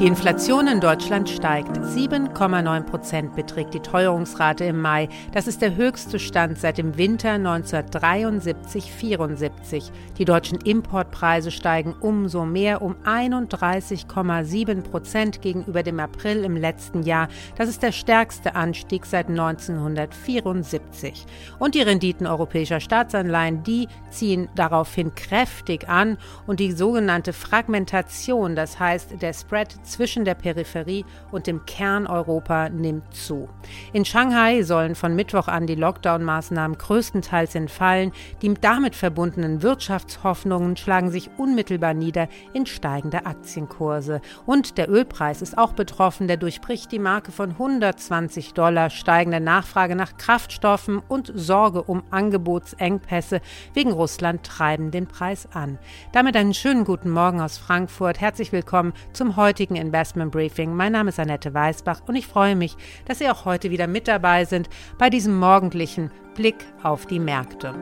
Die Inflation in Deutschland steigt. 7,9 Prozent beträgt die Teuerungsrate im Mai. Das ist der höchste Stand seit dem Winter 1973-74. Die deutschen Importpreise steigen umso mehr um 31,7 Prozent gegenüber dem April im letzten Jahr. Das ist der stärkste Anstieg seit 1974. Und die Renditen europäischer Staatsanleihen, die ziehen daraufhin kräftig an und die sogenannte Fragmentation, das heißt der Spread zwischen der Peripherie und dem Kern Europa nimmt zu. In Shanghai sollen von Mittwoch an die Lockdown-Maßnahmen größtenteils entfallen. Die damit verbundenen Wirtschaftshoffnungen schlagen sich unmittelbar nieder in steigende Aktienkurse. Und der Ölpreis ist auch betroffen. Der durchbricht die Marke von 120 Dollar. Steigende Nachfrage nach Kraftstoffen und Sorge um Angebotsengpässe wegen Russland treiben den Preis an. Damit einen schönen guten Morgen aus Frankfurt. Herzlich willkommen zum heutigen Investment Briefing. Mein Name ist Annette Weißbach und ich freue mich, dass Sie auch heute wieder mit dabei sind bei diesem morgendlichen Blick auf die Märkte.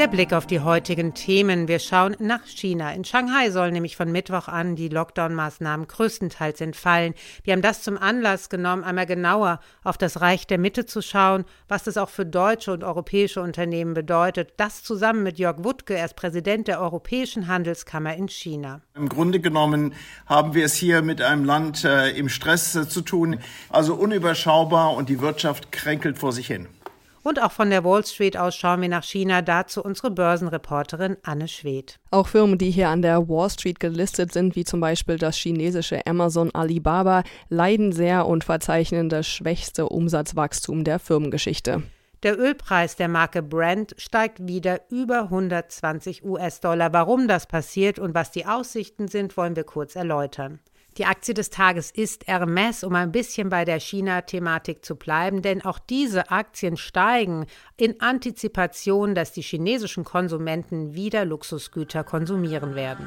Der Blick auf die heutigen Themen. Wir schauen nach China. In Shanghai sollen nämlich von Mittwoch an die Lockdown-Maßnahmen größtenteils entfallen. Wir haben das zum Anlass genommen, einmal genauer auf das Reich der Mitte zu schauen, was das auch für deutsche und europäische Unternehmen bedeutet. Das zusammen mit Jörg Wuttke, er ist Präsident der Europäischen Handelskammer in China. Im Grunde genommen haben wir es hier mit einem Land äh, im Stress äh, zu tun, also unüberschaubar und die Wirtschaft kränkelt vor sich hin. Und auch von der Wall Street aus schauen wir nach China. Dazu unsere Börsenreporterin Anne Schwedt. Auch Firmen, die hier an der Wall Street gelistet sind, wie zum Beispiel das chinesische Amazon Alibaba, leiden sehr und verzeichnen das schwächste Umsatzwachstum der Firmengeschichte. Der Ölpreis der Marke Brent steigt wieder über 120 US-Dollar. Warum das passiert und was die Aussichten sind, wollen wir kurz erläutern. Die Aktie des Tages ist Hermes, um ein bisschen bei der China-Thematik zu bleiben, denn auch diese Aktien steigen in Antizipation, dass die chinesischen Konsumenten wieder Luxusgüter konsumieren werden.